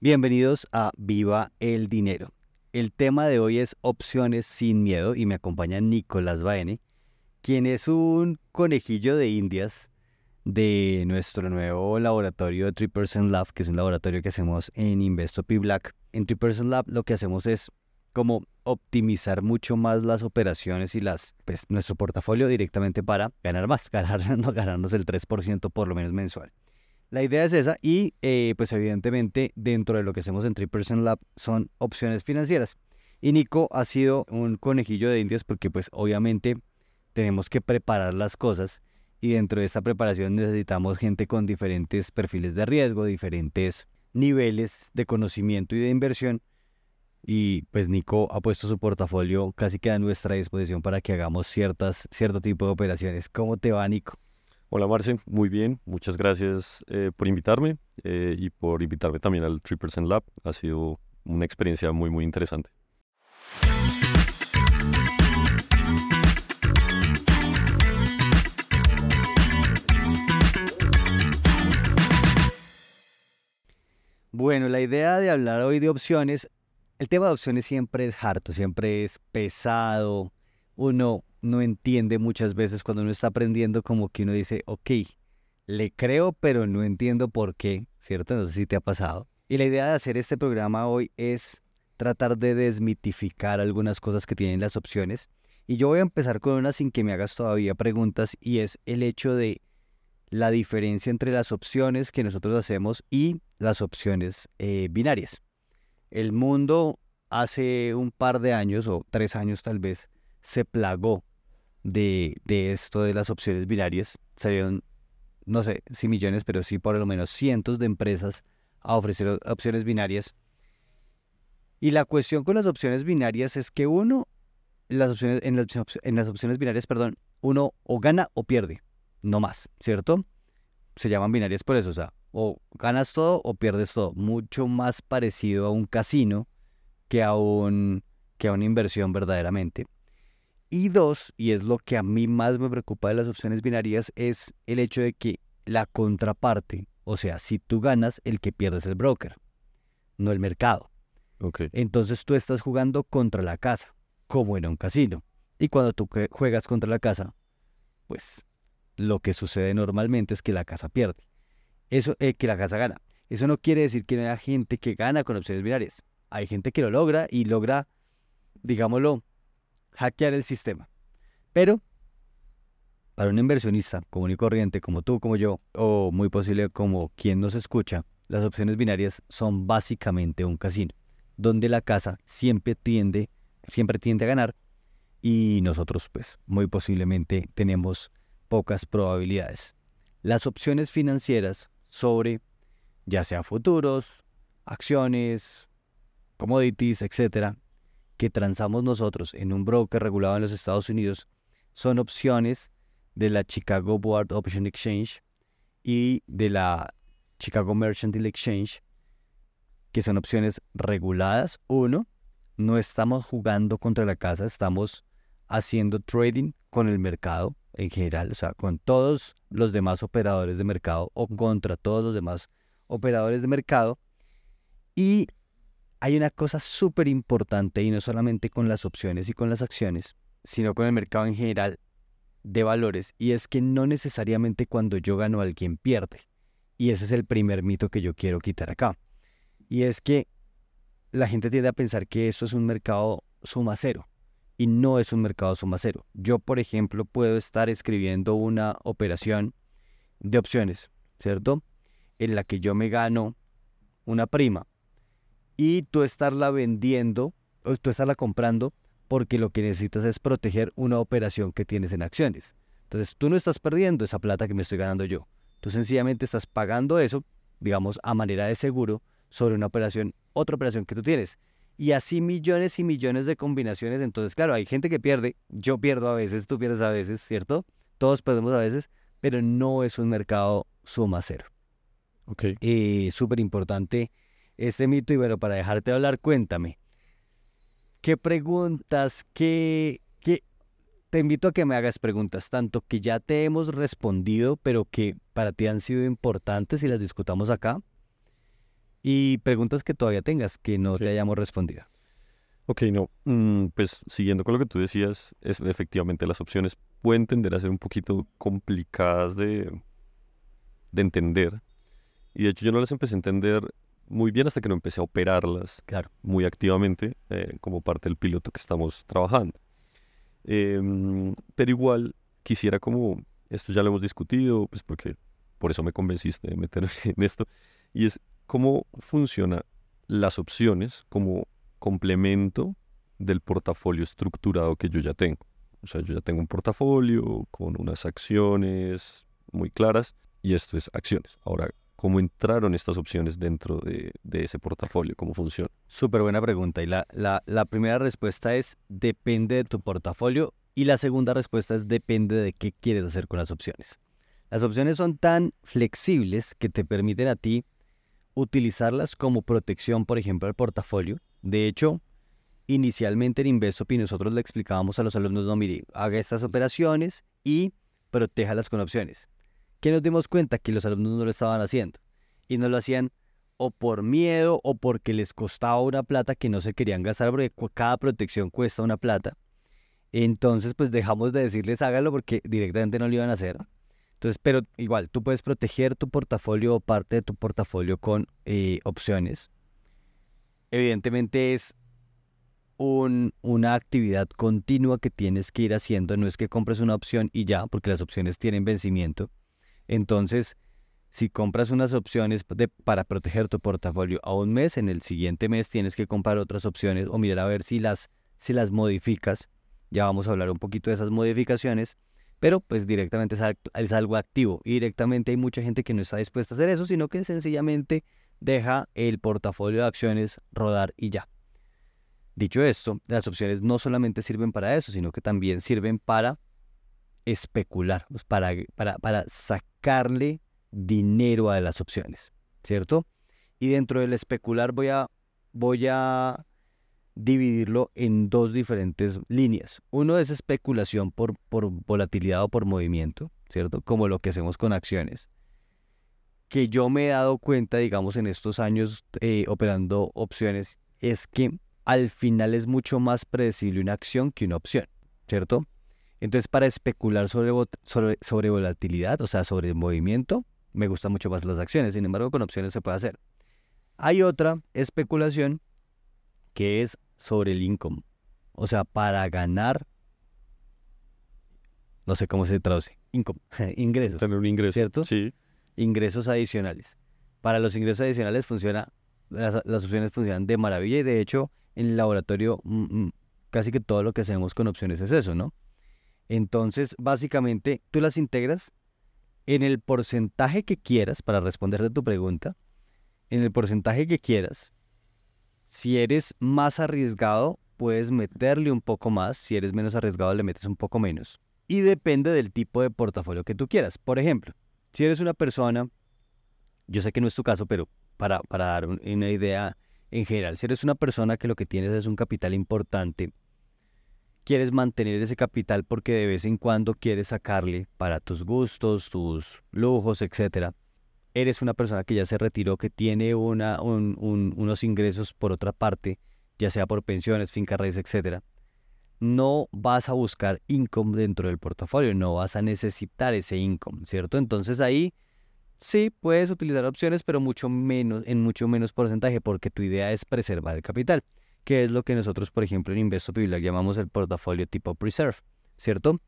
Bienvenidos a Viva el Dinero. El tema de hoy es opciones sin miedo y me acompaña Nicolás Baene, quien es un conejillo de indias de nuestro nuevo laboratorio de 3% Lab, que es un laboratorio que hacemos en P Black. En 3% Lab lo que hacemos es como optimizar mucho más las operaciones y las pues, nuestro portafolio directamente para ganar más, ganar, no, ganarnos el 3% por lo menos mensual. La idea es esa y eh, pues evidentemente dentro de lo que hacemos en 3% Lab son opciones financieras. Y Nico ha sido un conejillo de indias porque pues obviamente tenemos que preparar las cosas y dentro de esta preparación necesitamos gente con diferentes perfiles de riesgo, diferentes niveles de conocimiento y de inversión. Y pues Nico ha puesto su portafolio casi que a nuestra disposición para que hagamos ciertas, cierto tipo de operaciones. ¿Cómo te va, Nico? Hola Marce, muy bien, muchas gracias eh, por invitarme eh, y por invitarme también al 3% Lab. Ha sido una experiencia muy, muy interesante. Bueno, la idea de hablar hoy de opciones, el tema de opciones siempre es harto, siempre es pesado. Uno no entiende muchas veces cuando uno está aprendiendo como que uno dice, ok, le creo, pero no entiendo por qué, ¿cierto? No sé si te ha pasado. Y la idea de hacer este programa hoy es tratar de desmitificar algunas cosas que tienen las opciones. Y yo voy a empezar con una sin que me hagas todavía preguntas y es el hecho de la diferencia entre las opciones que nosotros hacemos y las opciones eh, binarias. El mundo hace un par de años o tres años tal vez se plagó de, esto de las opciones binarias. Salieron, no sé si millones, pero sí por lo menos cientos de empresas a ofrecer opciones binarias. Y la cuestión con las opciones binarias es que uno, las opciones, en, las, en las opciones binarias, perdón, uno o gana o pierde, no más, ¿cierto? Se llaman binarias por eso, o sea, o ganas todo o pierdes todo. Mucho más parecido a un casino que a, un, que a una inversión verdaderamente. Y dos, y es lo que a mí más me preocupa de las opciones binarias, es el hecho de que la contraparte, o sea, si tú ganas, el que pierdes el broker, no el mercado. Okay. Entonces tú estás jugando contra la casa, como en un casino. Y cuando tú juegas contra la casa, pues lo que sucede normalmente es que la casa pierde. Eso, eh, que la casa gana. Eso no quiere decir que no haya gente que gana con opciones binarias. Hay gente que lo logra y logra, digámoslo, hackear el sistema. Pero para un inversionista común y corriente como tú, como yo, o muy posible como quien nos escucha, las opciones binarias son básicamente un casino, donde la casa siempre tiende, siempre tiende a ganar y nosotros pues muy posiblemente tenemos pocas probabilidades. Las opciones financieras sobre ya sea futuros, acciones, commodities, etcétera, que transamos nosotros en un broker regulado en los Estados Unidos son opciones de la Chicago Board Option Exchange y de la Chicago Mercantile Exchange, que son opciones reguladas. Uno, no estamos jugando contra la casa, estamos haciendo trading con el mercado en general, o sea, con todos los demás operadores de mercado o contra todos los demás operadores de mercado. Y hay una cosa súper importante y no solamente con las opciones y con las acciones, sino con el mercado en general de valores y es que no necesariamente cuando yo gano alguien pierde. Y ese es el primer mito que yo quiero quitar acá. Y es que la gente tiende a pensar que eso es un mercado suma cero y no es un mercado suma cero. Yo, por ejemplo, puedo estar escribiendo una operación de opciones, ¿cierto? En la que yo me gano una prima y tú estarla vendiendo o tú estarla comprando porque lo que necesitas es proteger una operación que tienes en acciones. Entonces tú no estás perdiendo esa plata que me estoy ganando yo. Tú sencillamente estás pagando eso, digamos, a manera de seguro sobre una operación, otra operación que tú tienes. Y así millones y millones de combinaciones. Entonces, claro, hay gente que pierde. Yo pierdo a veces, tú pierdes a veces, ¿cierto? Todos perdemos a veces, pero no es un mercado suma cero. Ok. Y súper importante este mito y bueno, para dejarte hablar, cuéntame. ¿Qué preguntas, qué, qué... Te invito a que me hagas preguntas, tanto que ya te hemos respondido, pero que para ti han sido importantes y las discutamos acá, Y preguntas que todavía tengas que no te hayamos respondido. Ok, no. mm, pues siguiendo con lo que tú decías, es efectivamente las opciones pueden tender a ser un poquito complicadas de, de entender. Y de hecho yo no las empecé a entender muy bien hasta que no empecé a operarlas Claro. muy activamente eh, como parte del piloto que estamos trabajando. Em, pero igual quisiera como, esto ya lo hemos discutido, pues porque por eso me convenciste de meterme en esto, y es cómo funcionan las opciones como complemento del portafolio estructurado que yo ya tengo. O sea, yo ya tengo un portafolio con unas acciones muy claras y esto es acciones. Ahora, ¿cómo entraron estas opciones dentro de, de ese portafolio? ¿Cómo funciona? Súper buena pregunta. Y la, la, la primera respuesta es depende de tu portafolio. Y la segunda respuesta es depende de qué quieres hacer con las opciones. Las opciones son tan flexibles que te permiten a ti utilizarlas como protección, por ejemplo, al portafolio. De hecho, inicialmente en Investopi nosotros le explicábamos a los alumnos, no, mire, haga estas operaciones y protéjalas con opciones. Que nos dimos cuenta que los alumnos no lo estaban haciendo. Y no lo hacían o por miedo o porque les costaba una plata que no se querían gastar porque cada protección cuesta una plata. Entonces, pues dejamos de decirles hágalo porque directamente no lo iban a hacer. Entonces, pero igual, tú puedes proteger tu portafolio o parte de tu portafolio con eh, opciones. Evidentemente es un- una actividad continua que tienes que ir haciendo. No es que compres una opción y ya, porque las opciones tienen vencimiento. Entonces, si compras unas opciones para proteger tu portafolio a un mes, en el siguiente mes tienes que comprar otras opciones o mirar a ver si las, si las modificas. Ya vamos a hablar un poquito de esas modificaciones, pero pues directamente es, es algo activo y directamente hay mucha gente que no está dispuesta a hacer eso, sino que sencillamente deja el portafolio de acciones rodar y ya. Dicho esto, las opciones no solamente sirven para eso, sino que también sirven para especular, pues, para, para, para sacarle dinero a las opciones, ¿cierto? Y dentro del especular voy a, voy a dividirlo en dos diferentes líneas. Uno es especulación por, por volatilidad o por movimiento, ¿cierto? Como lo que hacemos con acciones. Que yo me he dado cuenta, digamos, en estos años eh, operando opciones, es que al final es mucho más predecible una acción que una opción, ¿cierto? Entonces, para especular sobre, sobre, sobre volatilidad, o sea, sobre el movimiento, me gustan mucho más las acciones. Sin embargo, con opciones se puede hacer. Hay otra especulación que es sobre el income. O sea, para ganar, no sé cómo se traduce, income, ingresos, Tener un ingreso. ¿cierto? Sí. ingresos adicionales. Para los ingresos adicionales funciona, las, las opciones funcionan de maravilla y de hecho en el laboratorio mm, mm, casi que todo lo que hacemos con opciones es eso, ¿no? Entonces, básicamente, tú las integras en el porcentaje que quieras para responderte tu pregunta, en el porcentaje que quieras. Si eres más arriesgado, puedes meterle un poco más. Si eres menos arriesgado, le metes un poco menos. Y depende del tipo de portafolio que tú quieras. Por ejemplo, si eres una persona, yo sé que no es tu caso, pero para, para dar un- una idea en general, si eres una persona que lo que tienes es un capital importante, quieres mantener ese capital porque de vez en cuando quieres sacarle para tus gustos, tus lujos, etcétera. Eres una persona que ya se retiró, que tiene una, un- un- unos ingresos por otra parte, ya sea por pensiones, finca raíz, etcétera. No vas a buscar income dentro del portafolio, no vas a necesitar ese income, ¿cierto? Entonces ahí sí puedes utilizar opciones, pero mucho menos, en mucho menos porcentaje, porque tu idea es preservar el capital que es lo que nosotros, por ejemplo, en Investo Pilar llamamos el portafolio tipo Preserve, ¿cierto?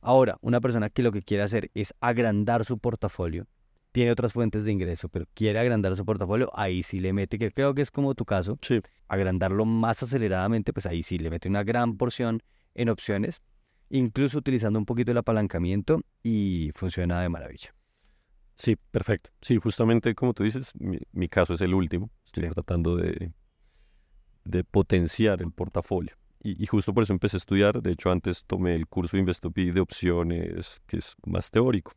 Ahora, una persona que lo que quiere hacer es agrandar su portafolio, tiene otras fuentes de ingreso, pero quiere agrandar su portafolio, ahí sí le mete, que creo que es como tu caso, Sí. agrandarlo más aceleradamente, pues ahí sí le mete una gran porción en opciones, incluso utilizando un poquito el apalancamiento y funciona de maravilla. Sí, perfecto. Sí, justamente como tú dices, mi, mi caso es el último. Estoy Sí. tratando de, de potenciar el portafolio. Y, y justo por eso empecé a estudiar. De hecho, antes tomé el curso de Investopi de opciones, que es más teórico.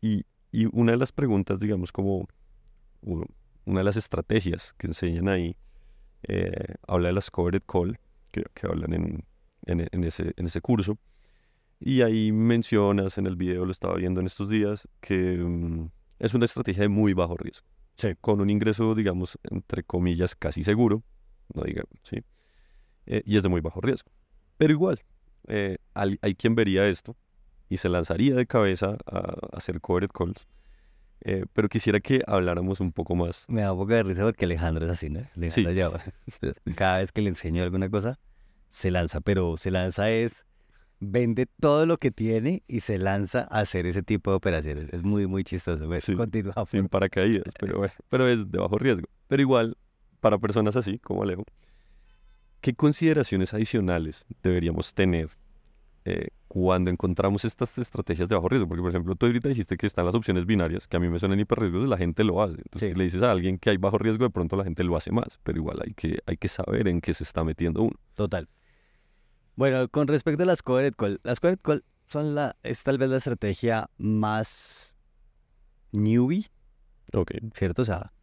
Y, y una de las preguntas, digamos, como una de las estrategias que enseñan ahí, eh, habla de las covered call, que, que hablan en, en, en ese, en ese curso. Y ahí mencionas en el video, lo estaba viendo en estos días, que mm, es una estrategia de muy bajo riesgo. con un ingreso, digamos, entre comillas, casi seguro, no diga, sí, eh, y es de muy bajo riesgo. Pero igual, eh, hay, quien vería esto y se lanzaría de cabeza a, hacer covered calls. Eh, pero quisiera que habláramos un poco más. Me da un poco de risa porque Alejandro es así, ¿no? sí. cada vez que le enseño alguna cosa, se lanza, pero se lanza es vende todo lo que tiene y se lanza a hacer ese tipo de operaciones. Es muy, muy chistoso. Sí, Sin paracaídas, pero, pero es de bajo riesgo. Pero igual, para personas así como Alejo, ¿qué consideraciones adicionales deberíamos tener eh, cuando encontramos estas estrategias de bajo riesgo? Porque, por ejemplo, tú ahorita dijiste que están las opciones binarias, que a mí me suenan hiperriesgos, la gente lo hace. Entonces, si le dices a alguien que hay bajo riesgo, de pronto la gente lo hace más, pero igual hay que, hay que saber en qué se está metiendo uno. Total. Bueno, con respecto a las covered call, las covered call son la, es tal vez la estrategia más newbie. Ok. ¿Cierto? O sea,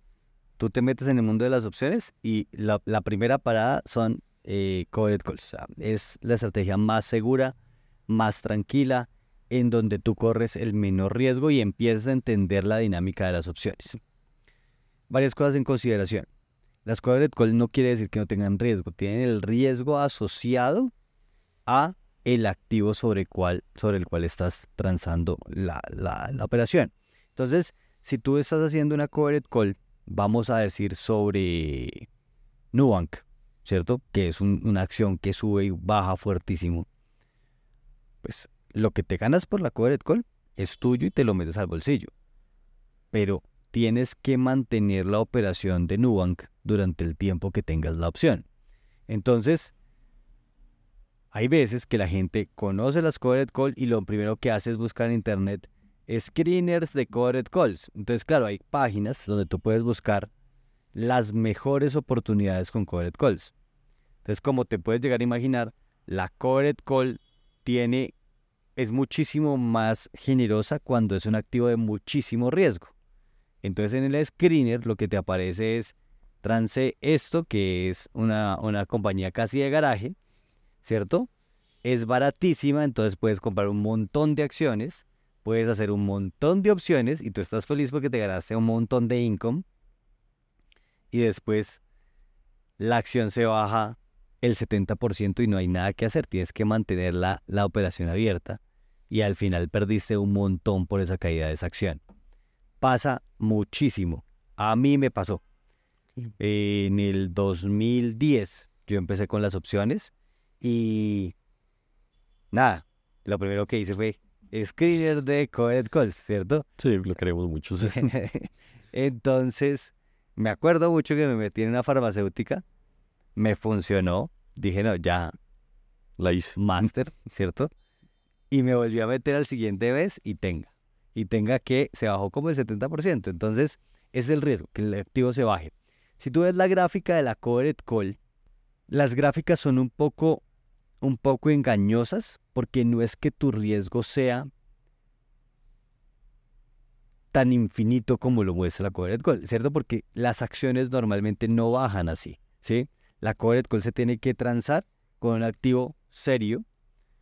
tú te metes en el mundo de las opciones y la, primera parada son eh, covered calls. Es la estrategia más segura, más tranquila, en donde tú corres el menor riesgo y empiezas a entender la dinámica de las opciones. Varias cosas en consideración. Las covered call no quiere decir que no tengan riesgo, tienen el riesgo asociado a el activo sobre, el cual estás transando la, operación. Entonces, si tú estás haciendo una covered call, vamos a decir sobre Nubank, ¿cierto? Que es una acción que sube y baja fuertísimo. Pues lo que te ganas por la covered call es tuyo y te lo metes al bolsillo. Pero tienes que mantener la operación de Nubank durante el tiempo que tengas la opción. Entonces, hay veces que la gente conoce las covered calls y lo primero que hace es buscar en internet screeners de covered calls. Entonces, claro, hay páginas donde tú puedes buscar las mejores oportunidades con covered calls. Entonces, como te puedes llegar a imaginar, la covered call tiene es muchísimo más generosa cuando es un activo de muchísimo riesgo. Entonces, en el screener lo que te aparece es Trance esto, que es una, una compañía casi de garaje, ¿cierto? Es baratísima, entonces puedes comprar un montón de acciones, puedes hacer un montón de opciones y tú estás feliz porque te ganaste un montón de income. Y después la acción se baja el 70% y no hay nada que hacer, tienes que mantener la, operación abierta y al final perdiste un montón por esa caída de esa acción. Pasa muchísimo. A mí me pasó. En el 2010 yo empecé con las opciones y nada, lo primero que hice fue screener de Covered Calls, ¿cierto? Sí, lo queremos mucho. Entonces, me acuerdo mucho que me metí en una farmacéutica, me funcionó, dije, no, ya. La hice. Master, ¿cierto? Y me volví a meter al siguiente vez y tenga. Y tenga que se bajó como el 70%. Entonces, es el riesgo, que el activo se baje. Si tú ves la gráfica de la Covered Call, las gráficas son un poco un poco engañosas porque no es que tu riesgo sea tan infinito como lo muestra la covered call, ¿cierto? Porque las acciones normalmente no bajan así, ¿sí? La covered call se tiene que transar con un activo serio,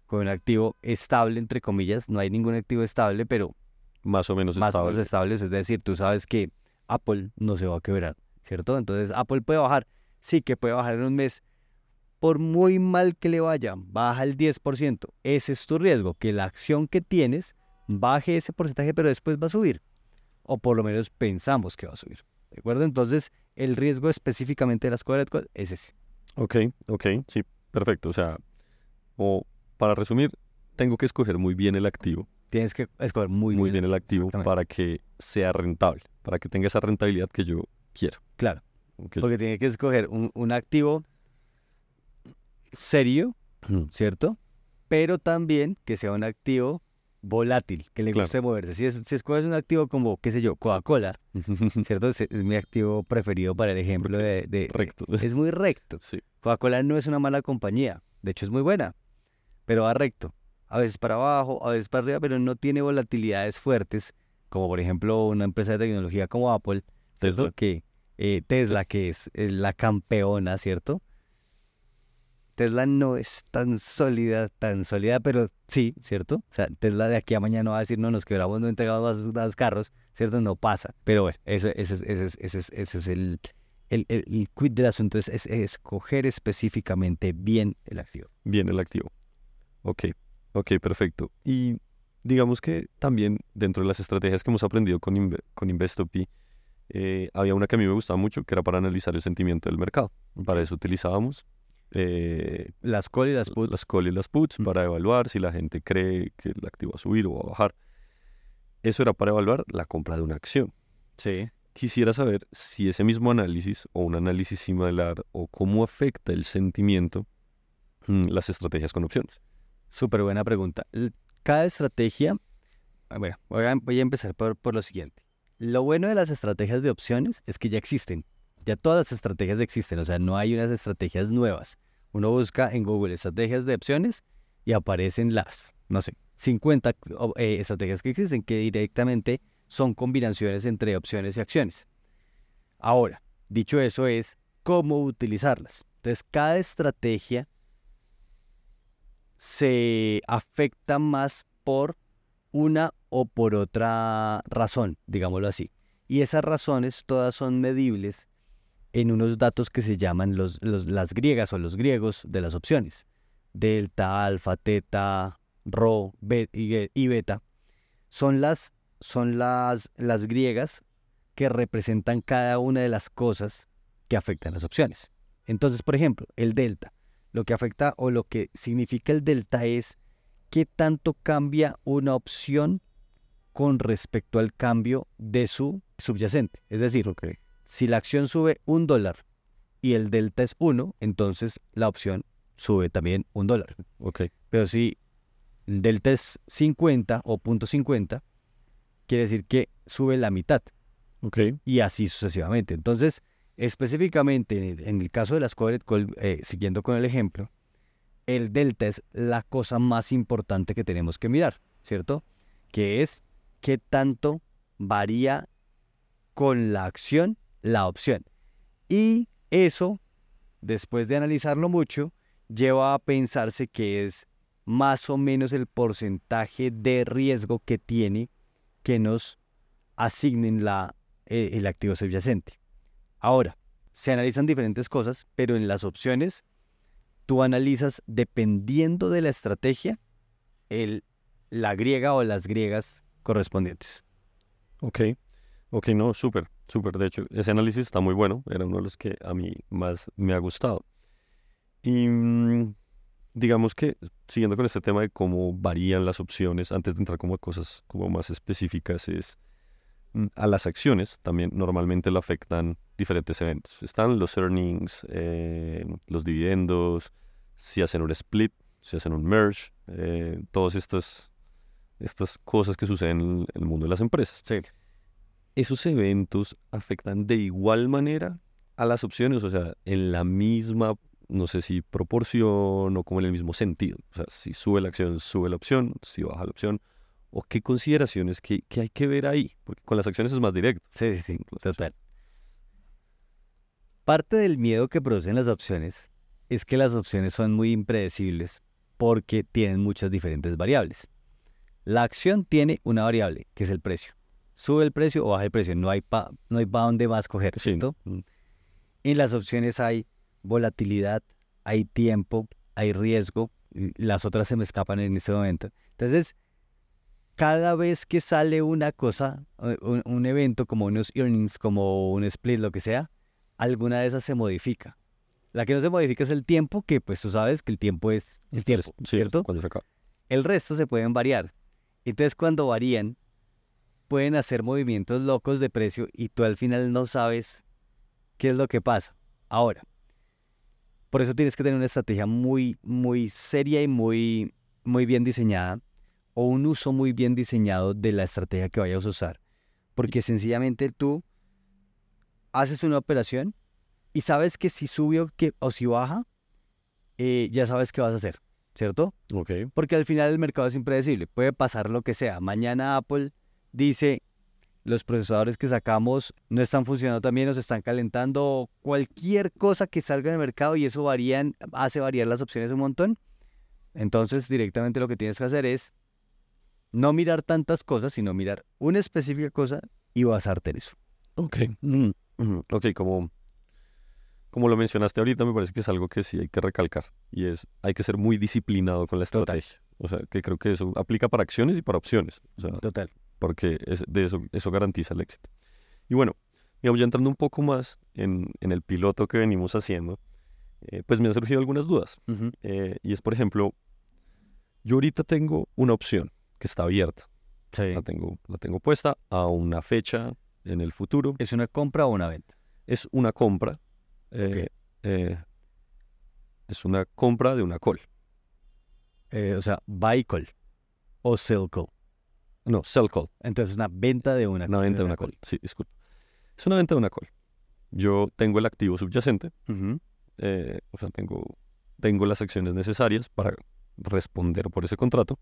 con un activo estable, entre comillas, no hay ningún activo estable, pero más o menos más estable. o menos estables, es decir, tú sabes que Apple no se va a quebrar, ¿cierto? Entonces Apple puede bajar, sí que puede bajar en un mes, por muy mal que le vaya, baja el 10%. Ese es tu riesgo, que la acción que tienes baje ese porcentaje, pero después va a subir. O por lo menos pensamos que va a subir. ¿De acuerdo? Entonces, el riesgo específicamente de las covered es ese. Ok, ok, sí, perfecto. O sea, o para resumir, tengo que escoger muy bien el activo. Tienes que escoger muy, muy bien, el activo para que sea rentable, para que tenga esa rentabilidad que yo quiero. Claro. Porque tiene que escoger un, un activo serio, ¿cierto? Pero también que sea un activo volátil, que le guste moverse. Si, es, si escoges un activo como, qué sé yo, Coca-Cola, ¿cierto? Es, mi activo preferido para el ejemplo de, Recto. Es muy recto. Sí. Coca-Cola no es una mala compañía, de hecho es muy buena, pero va recto. A veces para abajo, a veces para arriba, pero no tiene volatilidades fuertes, como por ejemplo una empresa de tecnología como Apple, Tesla, que, eh, Tesla, que es la campeona, ¿cierto? Tesla no es tan sólida, tan sólida, pero sí, ¿cierto? O sea, Tesla de aquí a mañana va a decir, no, nos quebramos, no entregamos más, más carros, ¿cierto? No pasa. Pero bueno, ese, ese, ese, ese, ese es el, el, el, el quid del asunto, es, es escoger específicamente bien el activo. Bien el activo. Ok, ok, perfecto. Y digamos que también dentro de las estrategias que hemos aprendido con, Inve- con Investopi, eh, había una que a mí me gustaba mucho, que era para analizar el sentimiento del mercado. Para eso utilizábamos eh, Las call y las put. las call y las puts para evaluar si la gente cree que el activo va a subir o va a bajar. Eso era para evaluar la compra de una acción. Sí. Quisiera saber si ese mismo análisis o un análisis similar o cómo afecta el sentimiento mm, las estrategias con opciones. Súper buena pregunta. Cada estrategia, ah, bueno, voy a, voy a empezar por, por lo siguiente. Lo bueno de las estrategias de opciones es que ya existen. Ya todas las estrategias existen, o sea, no hay unas estrategias nuevas. Uno busca en Google estrategias de opciones y aparecen las, no sé, 50 o- eh, estrategias que existen que directamente son combinaciones entre opciones y acciones. Ahora, dicho eso es cómo utilizarlas. Entonces, cada estrategia se afecta más por una o por otra razón, digámoslo así. Y esas razones todas son medibles en unos datos que se llaman los, las griegas o los griegos de las opciones. Delta, alfa, teta, rho be- y, beta. Son las, son las, las griegas que representan cada una de las cosas que afectan las opciones. Entonces, por ejemplo, el delta. Lo que afecta o lo que significa el delta es qué tanto cambia una opción con respecto al cambio de su subyacente. Es decir, si la acción sube un dólar y el delta es uno, entonces la opción sube también un dólar. Ok. Pero si el delta es 50 o punto .50, quiere decir que sube la mitad Ok. y así sucesivamente. Entonces, específicamente en el, en el caso de las covered call, eh, siguiendo con el ejemplo, el delta es la cosa más importante que tenemos que mirar, ¿cierto? Que es qué tanto varía con la acción la opción. Y eso, después de analizarlo mucho, lleva a pensarse que es más o menos el porcentaje de riesgo que tiene que nos asignen la, eh, el activo subyacente. Ahora, se analizan diferentes cosas, pero en las opciones tú analizas dependiendo de la estrategia el, la griega o las griegas correspondientes. Ok. Ok, no, súper, súper. De hecho, ese análisis está muy bueno. Era uno de los que a mí más me ha gustado. Y mm, digamos que, siguiendo con este tema de cómo varían las opciones, antes de entrar como a cosas como más específicas, es mm, a las acciones también normalmente lo afectan diferentes eventos. Están los earnings, eh, los dividendos, si hacen un split, si hacen un merge, eh, todas estas, estas cosas que suceden en el mundo de las empresas. Sí. ¿Esos eventos afectan de igual manera a las opciones? O sea, en la misma, no sé si proporción o como en el mismo sentido. O sea, si sube la acción, sube la opción, si baja la opción. ¿O qué consideraciones que, que hay que ver ahí? Porque con las acciones es más directo. Sí, sí, sí, total. Parte del miedo que producen las opciones es que las opciones son muy impredecibles porque tienen muchas diferentes variables. La acción tiene una variable, que es el precio. Sube el precio o baja el precio, no hay pa, no hay pa dónde más coger, Sí. ¿cierto? Mm. En las opciones hay volatilidad, hay tiempo, hay riesgo, las otras se me escapan en este momento. Entonces, cada vez que sale una cosa, eh, un, un evento como unos earnings, como un split, lo que sea, alguna de esas se modifica. La que no se modifica es el tiempo, que pues tú sabes que el tiempo es, es tiempo, Sí, ¿cierto? Acaba. El resto se pueden variar. Entonces cuando varían, pueden hacer movimientos locos de precio y tú al final no sabes qué es lo que pasa. Ahora, por eso tienes que tener una estrategia muy, muy seria y muy, muy bien diseñada o un uso muy bien diseñado de la estrategia que vayas a usar. Porque sencillamente tú haces una operación y sabes que si sube o, que, o si baja, eh, ya sabes qué vas a hacer, ¿cierto? Ok. Porque al final el mercado es impredecible. Puede pasar lo que sea. Mañana Apple dice, los procesadores que sacamos no están funcionando también, nos están calentando, cualquier cosa que salga en el mercado y eso varían, hace variar las opciones un montón. Entonces, directamente lo que tienes que hacer es no mirar tantas cosas, sino mirar una específica cosa y basarte en eso. Ok. Mm, mm, ok, como, como lo mencionaste ahorita, me parece que es algo que sí hay que recalcar. Y es, hay que ser muy disciplinado con la estrategia. O sea, que creo que eso aplica para acciones y para opciones. O sea, Total. Porque es, de eso, eso garantiza el éxito. Y bueno, digamos, ya entrando un poco más en, en el piloto que venimos haciendo, eh, pues me han surgido algunas dudas. Eh, y es, por ejemplo, yo ahorita tengo una opción que está abierta. Sí. La tengo, la tengo puesta a una fecha en el futuro. ¿Es una compra o una venta? Es una compra. eh, eh, es una compra de una call. O sea, buy call o sell call. No, sell call. Entonces, una venta de una, Una venta de una call. Sí, disculpa. Es una venta de una call. Yo tengo el activo subyacente. Eh, o sea, tengo, tengo las acciones necesarias para responder por ese contrato.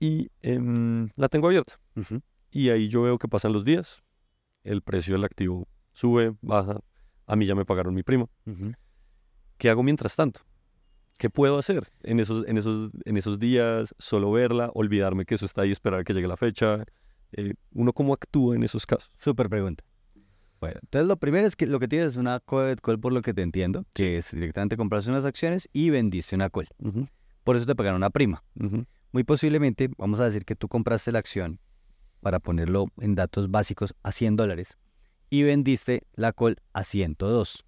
Y em, la tengo abierta. Y ahí yo veo que pasan los días. El precio del activo sube, baja. A mí ya me pagaron mi prima. ¿Qué hago mientras tanto? ¿Qué puedo hacer en esos, en esos, en esos días? Solo verla, olvidarme que eso está ahí, esperar que llegue la fecha. Eh, ¿Uno cómo actúa en esos casos? Súper pregunta. Bueno, entonces lo primero es que lo que tienes es una call por lo que te entiendo, que es directamente comprarse unas acciones y vendiste una call. Por eso te pagaron una prima. ujú, Muy posiblemente, vamos a decir que tú compraste la acción, para ponerlo en datos básicos, a 100 dólares y vendiste la call a 102,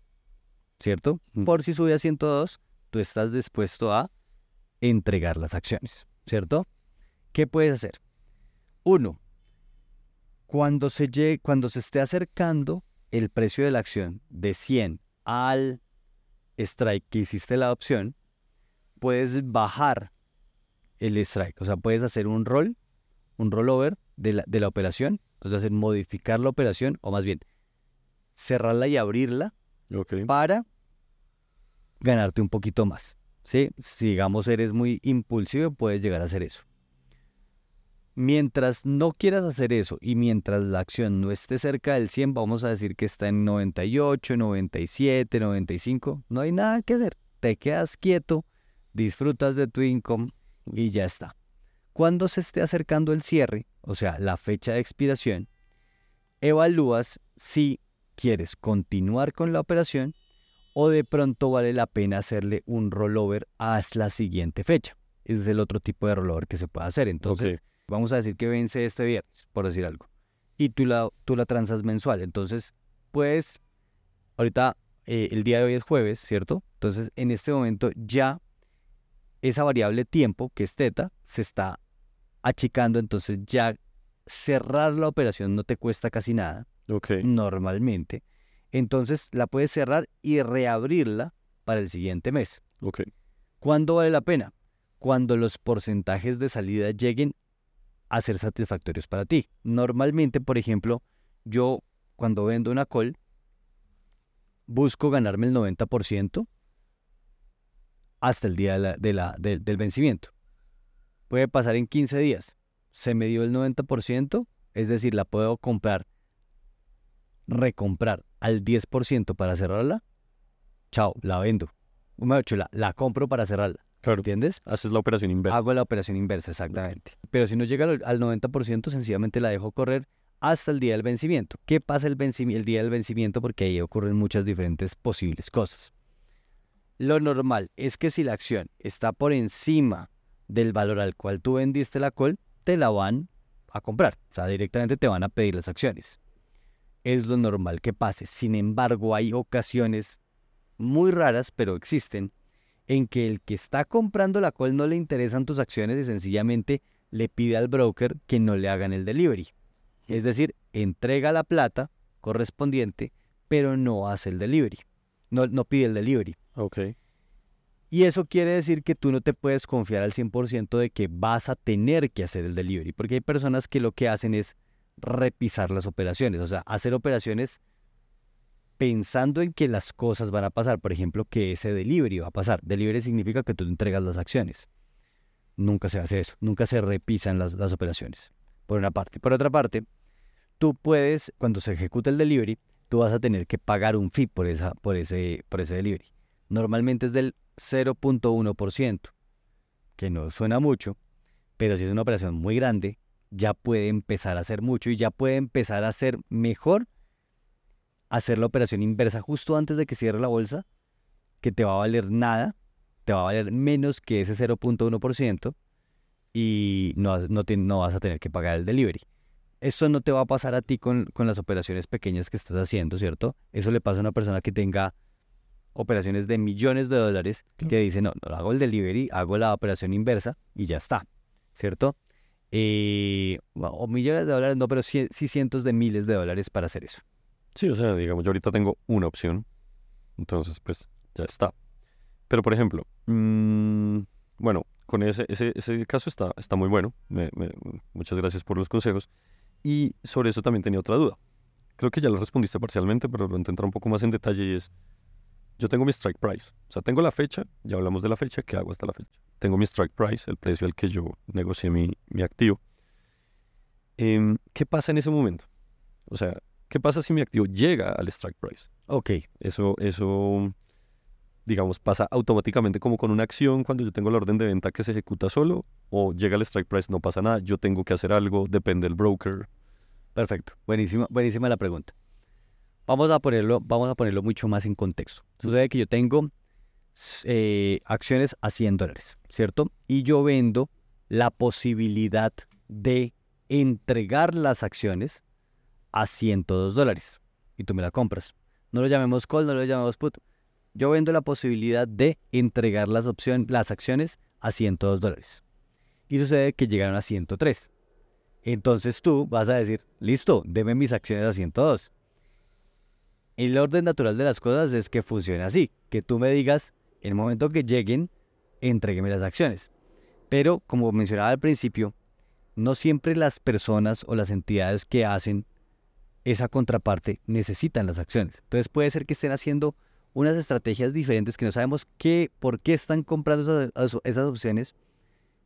¿cierto? Mm. Por si sube a 102, tú estás dispuesto a entregar las acciones, ¿cierto? ¿Qué puedes hacer? Uno, cuando se, llegue, cuando se esté acercando el precio de la acción de 100 al strike que hiciste la opción, puedes bajar el strike. O sea, puedes hacer un roll, un rollover de la, de la operación. Entonces, hacer modificar la operación, o más bien, cerrarla y abrirla para ganarte un poquito más. ¿sí? Si, digamos, eres muy impulsivo, puedes llegar a hacer eso. Mientras no quieras hacer eso y mientras la acción no esté cerca del 100, vamos a decir que está en 98, 97, 95, no hay nada que hacer. Te quedas quieto, disfrutas de tu income y ya está. Cuando se esté acercando el cierre, o sea, la fecha de expiración, evalúas si quieres continuar con la operación o de pronto vale la pena hacerle un rollover hasta la siguiente fecha. Ese es el otro tipo de rollover que se puede hacer. Entonces, vamos a decir que vence este viernes, por decir algo, y tú la, tú la transas mensual. Entonces, puedes, ahorita eh, el día de hoy es jueves, ¿cierto? Entonces, en este momento ya esa variable tiempo, que es teta, se está achicando, entonces ya cerrar la operación no te cuesta casi nada Ok. normalmente. Entonces la puedes cerrar y reabrirla para el siguiente mes. Ok. ¿Cuándo vale la pena? Cuando los porcentajes de salida lleguen a ser satisfactorios para ti. Normalmente, por ejemplo, yo cuando vendo una call, busco ganarme el 90% hasta el día de la- de la- del- del vencimiento. Puede pasar en 15 días. Se me dio el 90%, es decir, la puedo comprar, recomprar al 10% para cerrarla. Chao, la vendo. La, la compro para cerrarla. Claro. ¿Entiendes? Haces la operación inversa. Hago la operación inversa, exactamente. Pero si no llega al, al 90%, sencillamente la dejo correr hasta el día del vencimiento. ¿Qué pasa el, el día del vencimiento? Porque ahí ocurren muchas diferentes posibles cosas. Lo normal es que si la acción está por encima del valor al cual tú vendiste la call, te la van a comprar. O sea, directamente te van a pedir las acciones. Es lo normal que pase. Sin embargo, hay ocasiones muy raras, pero existen, en que el que está comprando la call no le interesan tus acciones y sencillamente le pide al broker que no le hagan el delivery. Es decir, entrega la plata correspondiente, pero no hace el delivery. No, no pide el delivery. Ok. Y eso quiere decir que tú no te puedes confiar al 100% de que vas a tener que hacer el delivery, porque hay personas que lo que hacen es repisar las operaciones, o sea, hacer operaciones pensando en que las cosas van a pasar, por ejemplo, que ese delivery va a pasar. Delivery significa que tú entregas las acciones. Nunca se hace eso, nunca se repisan las, las operaciones, por una parte. Por otra parte, tú puedes, cuando se ejecuta el delivery, tú vas a tener que pagar un fee por, esa, por, ese, por ese delivery. Normalmente es del 0.1%, que no suena mucho, pero si es una operación muy grande, ya puede empezar a hacer mucho y ya puede empezar a hacer mejor hacer la operación inversa justo antes de que cierre la bolsa, que te va a valer nada, te va a valer menos que ese 0.1% y no, no, no, vas a tener que pagar el delivery. Esto no te va a pasar a ti con, con las operaciones pequeñas que estás haciendo, ¿cierto? Eso le pasa a una persona que tenga operaciones de millones de dólares que dice, no, no hago el delivery, hago la operación inversa y ya está, ¿cierto? Eh, o millones de dólares, no, pero sí, cientos de miles de dólares para hacer eso. Sí, o sea, digamos, yo ahorita tengo una opción, entonces pues ya está. Pero por ejemplo, mmm, bueno, con ese, ese, ese, caso está, está muy bueno, muchas gracias por los consejos. Y sobre eso también tenía otra duda. Creo que ya lo respondiste parcialmente, pero lo entrar un poco más en detalle y es, yo tengo mi strike price, o sea, tengo la fecha, ya hablamos de la fecha, ¿qué hago hasta la fecha? Tengo mi strike price, el precio al que yo negocié mi, mi activo. Eh, ¿Qué pasa en ese momento? O sea, ¿qué pasa si mi activo llega al strike price? Ok. Eso, eso, digamos, pasa automáticamente como con una acción cuando yo tengo la orden de venta que se ejecuta solo o llega al strike price, no pasa nada, yo tengo que hacer algo, depende del broker. Perfecto, buenísima, buenísima la pregunta. Vamos a ponerlo, vamos a ponerlo mucho más en contexto. Sucede que yo tengo eh, acciones a 100 dólares, ¿cierto? Y yo vendo la posibilidad de entregar las acciones a 102 dólares y tú me la compras. No lo llamemos call, no lo llamemos put. Yo vendo la posibilidad de entregar las, opciones, las acciones a 102 dólares. Y sucede que llegaron a 103. Entonces tú vas a decir, listo, deme mis acciones a 102 el orden natural de las cosas es que funcione así, que tú me digas, el momento que lleguen, entrégueme las acciones. Pero, como mencionaba al principio, no siempre las personas o las entidades que hacen esa contraparte necesitan las acciones. Entonces puede ser que estén haciendo unas estrategias diferentes que no sabemos qué, por qué están comprando esas, opciones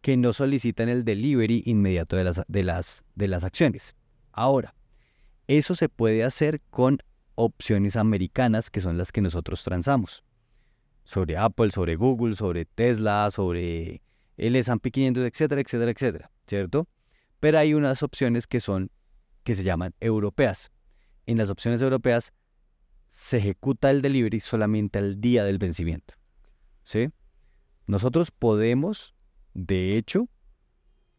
que no solicitan el delivery inmediato de las, de, las, de las acciones. Ahora, eso se puede hacer con opciones americanas que son las que nosotros transamos. Sobre Apple, sobre Google, sobre Tesla, sobre el S&P 500, etcétera, etcétera, etcétera, ¿cierto? Pero hay unas opciones que son, que se llaman europeas. En las opciones europeas se ejecuta el delivery solamente al día del vencimiento, ¿sí? Nosotros podemos, de hecho,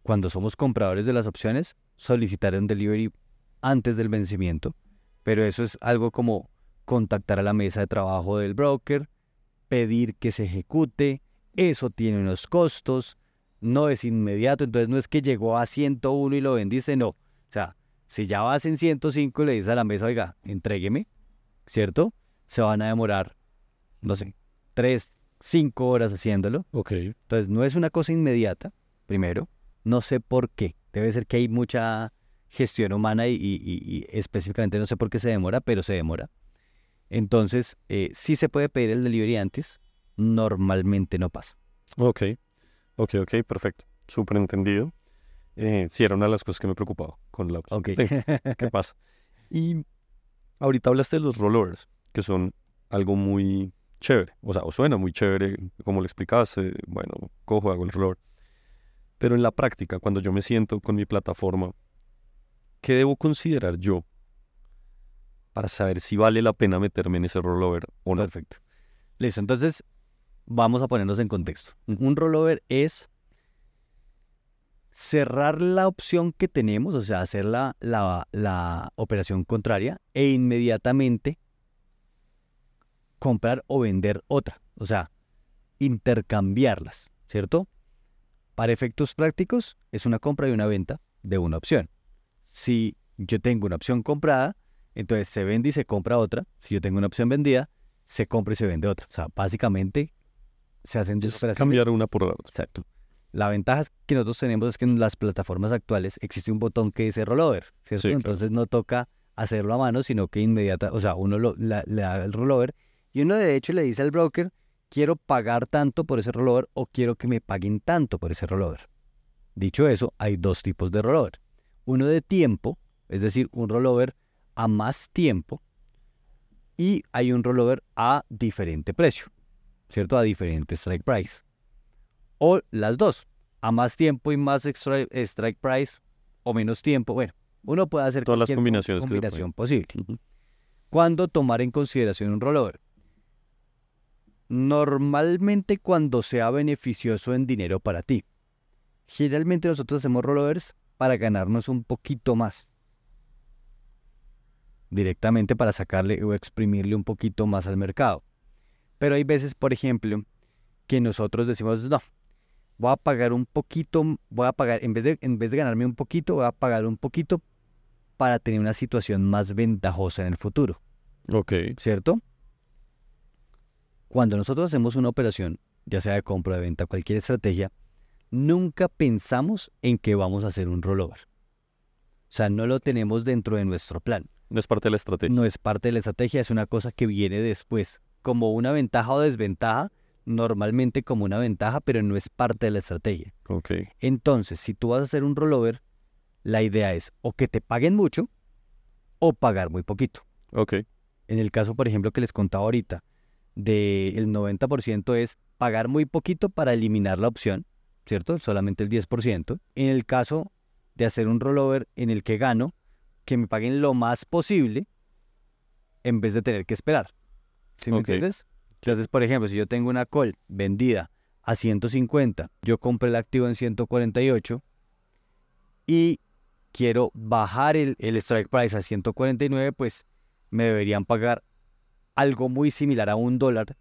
cuando somos compradores de las opciones, solicitar un delivery antes del vencimiento pero eso es algo como contactar a la mesa de trabajo del broker, pedir que se ejecute, eso tiene unos costos, no es inmediato, entonces no es que llegó a 101 y lo vendiste, no. O sea, si ya vas en 105 y le dices a la mesa, oiga, entrégueme, ¿cierto? Se van a demorar, no sé, 3, 5 horas haciéndolo. Ok. Entonces no es una cosa inmediata, primero. No sé por qué. Debe ser que hay mucha gestión humana y, específicamente no sé por qué se demora, pero se demora. Entonces, eh, sí se puede pedir el delivery antes, normalmente no pasa. Ok, ok, ok, perfecto. Súper entendido. Eh, sí, era una de las cosas que me preocupaba con la Ok. ¿Qué pasa? Y ahorita hablaste de los rollovers, que son algo muy chévere, o sea, o suena muy chévere, como le explicaste, bueno, cojo, hago el rollover. Pero en la práctica, cuando yo me siento con mi plataforma ¿qué debo considerar yo para saber si vale la pena meterme en ese rollover o no? Perfecto. Listo, entonces vamos a ponernos en contexto. Un rollover es cerrar la opción que tenemos, o sea, hacer la, la, operación contraria e inmediatamente comprar o vender otra, o sea, intercambiarlas, ¿cierto? Para efectos prácticos es una compra y una venta de una opción si yo tengo una opción comprada, entonces se vende y se compra otra. Si yo tengo una opción vendida, se compra y se vende otra. O sea, básicamente se hacen dos operaciones. Cambiar una por la otra. Exacto. La ventaja que nosotros tenemos es que en las plataformas actuales existe un botón que dice rollover, ¿cierto? Entonces no toca hacerlo a mano, sino que inmediata, o sea, uno le da el rollover y uno de hecho le dice al broker, quiero pagar tanto por ese rollover o quiero que me paguen tanto por ese rollover. Dicho eso, hay dos tipos de rollover uno de tiempo, Es decir, un rollover a más tiempo y hay un rollover a diferente precio, ¿cierto? A diferente strike price. O las dos, a más tiempo y más extra- strike price o menos tiempo. Bueno, uno puede hacer Todas las combinaciones que combinación posible. Ujú. ¿Cuándo tomar en consideración un rollover? Normalmente cuando sea beneficioso en dinero para ti. Generalmente nosotros hacemos rollovers para ganarnos un poquito más. Directamente para sacarle o exprimirle un poquito más al mercado. Pero hay veces, por ejemplo, que nosotros decimos, no, voy a pagar un poquito, voy a pagar, en vez de, en vez de ganarme un poquito, voy a pagar un poquito para tener una situación más ventajosa en el futuro. Ok. ¿cierto? Cuando nosotros hacemos una operación, ya sea de compra, de venta, cualquier estrategia, nunca pensamos en que vamos a hacer un rollover. O sea, no lo tenemos dentro de nuestro plan. No es parte de la estrategia. No es parte de la estrategia, es una cosa que viene después. Como una ventaja o desventaja, normalmente como una ventaja, pero no es parte de la estrategia. Entonces, si tú vas a hacer un rollover, la idea es o que te paguen mucho o pagar muy poquito. En el caso, por ejemplo, que les contaba ahorita, del 90% es pagar muy poquito para eliminar la opción, ¿cierto? Solamente el 10%. En el caso de hacer un rollover en el que gano, que me paguen lo más posible en vez de tener que esperar. ¿Sí me Ok. entiendes? Entonces, por ejemplo, si yo tengo una call vendida a 150, yo compré el activo en 148 y quiero bajar el, el strike price a 149, pues me deberían pagar algo muy similar a un dólar,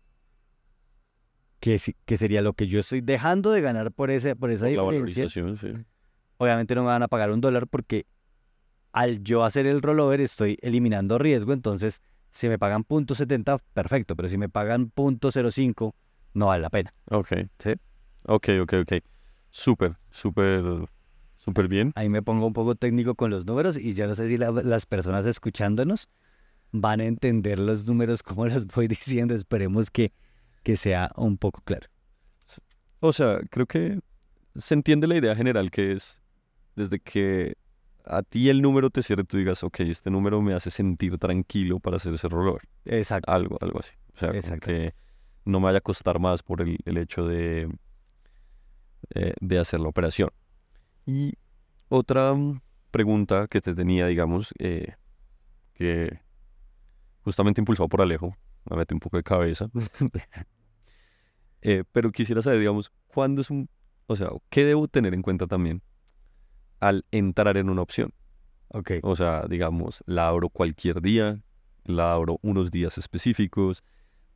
que, que sería lo que yo estoy dejando de ganar por, ese, por esa Por la diferencia. valorización, sí. Obviamente no me van a pagar un dólar porque al yo hacer el rollover estoy eliminando riesgo, entonces si me pagan .70, perfecto, pero si me pagan .05, no vale la pena. Ok. Sí. Ok, ok, ok. Súper, súper, súper bien. Ahí me pongo un poco técnico con los números y ya no sé si la- las personas escuchándonos van a entender los números como los voy diciendo. Esperemos que, que sea un poco claro. O sea, creo que se entiende la idea general que es desde que a ti el número te cierre, tú digas, ok, este número me hace sentir tranquilo para hacer ese rollover. Exacto. Algo, algo así. O sea, como que no me vaya a costar más por el, el hecho de, eh, de hacer la operación. Y otra mm, pregunta que te tenía, digamos, eh, que justamente impulsado por Alejo, me mete un poco de cabeza. Eh, pero quisiera saber, digamos, cuándo es un, o sea, qué debo tener en cuenta también al entrar en una opción. Ok. O sea, digamos, la abro cualquier día, la abro unos días específicos,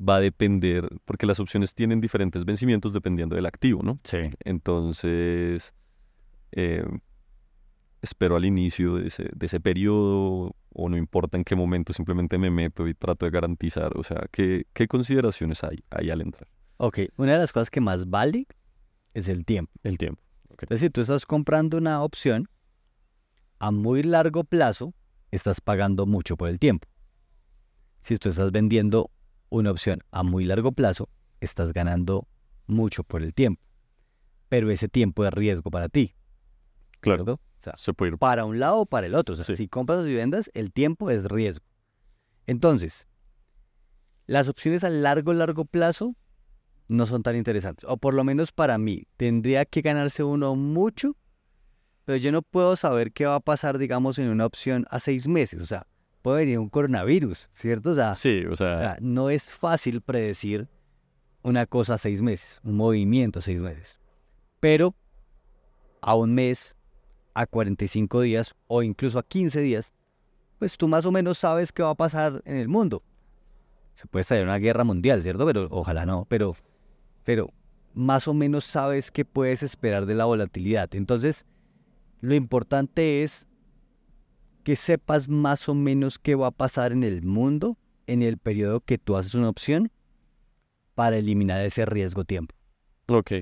va a depender, porque las opciones tienen diferentes vencimientos dependiendo del activo, ¿no? Sí. Entonces, eh, espero al inicio de ese, de ese periodo, o no importa en qué momento, simplemente me meto y trato de garantizar, o sea, ¿qué, qué consideraciones hay ahí al entrar? Ok. Una de las cosas que más vale es el tiempo. El tiempo. Es decir, tú estás comprando una opción a muy largo plazo, estás pagando mucho por el tiempo. Si tú estás vendiendo una opción a muy largo plazo, estás ganando mucho por el tiempo. Pero ese tiempo es riesgo para ti. Claro. O sea, se puede ir para un lado o para el otro. O sea, Sí. si compras y vendas, el tiempo es riesgo. Entonces, las opciones a largo, largo plazo no son tan interesantes. O por lo menos para mí, tendría que ganarse uno mucho, pero yo no puedo saber qué va a pasar, digamos, en una opción a seis meses. O sea, puede venir un coronavirus, ¿cierto? O sea, Sí, o sea, o sea, no es fácil predecir una cosa a seis meses, un movimiento a seis meses. Pero a un mes, a 45 días o incluso a 15 días, pues tú más o menos sabes qué va a pasar en el mundo. Se puede estallar una guerra mundial, ¿cierto? Pero ojalá no, pero, pero más o menos sabes qué puedes esperar de la volatilidad. Entonces, lo importante es que sepas más o menos qué va a pasar en el mundo en el periodo que tú haces una opción para eliminar ese riesgo tiempo. Ok.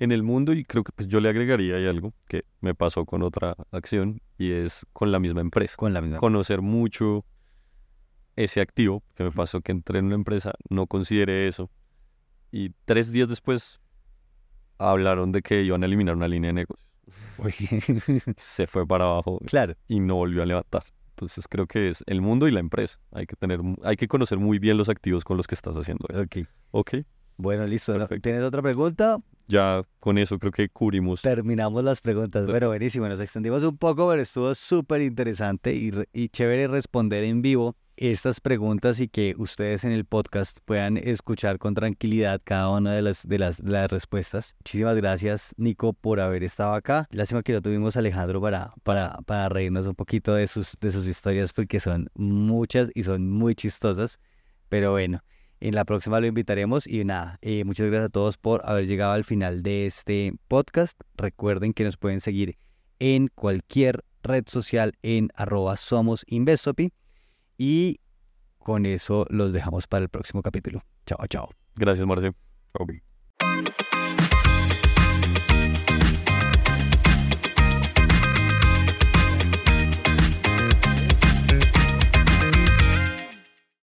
En el mundo, y creo que pues yo le agregaría ahí algo que me pasó con otra acción, y es con la misma empresa. Con la misma. Conocer mucho ese activo, que me pasó que entré en una empresa, no consideré eso, y tres días después hablaron de que iban a eliminar una línea de negocios. se fue para abajo claro. y no volvió a levantar. Entonces creo que es el mundo y la empresa. Hay que tener, hay que conocer muy bien los activos con los que estás haciendo eso. Ok. Ok. Bueno, listo. ¿Tienes otra pregunta? Ya con eso creo que cubrimos. Terminamos las preguntas. Bueno, buenísimo. Nos extendimos un poco, pero estuvo súper interesante y, y chévere responder en vivo estas preguntas y que ustedes en el podcast puedan escuchar con tranquilidad cada una de las, de las, las respuestas. Muchísimas gracias, Nico, por haber estado acá. Lástima que no tuvimos a Alejandro para, para, para reírnos un poquito de sus, de sus historias porque son muchas y son muy chistosas. Pero bueno, en la próxima lo invitaremos y nada, eh, muchas gracias a todos por haber llegado al final de este podcast. Recuerden que nos pueden seguir en cualquier red social en arroba somos Investopi y con eso los dejamos para el próximo capítulo. Chao, chao. Gracias, Marce.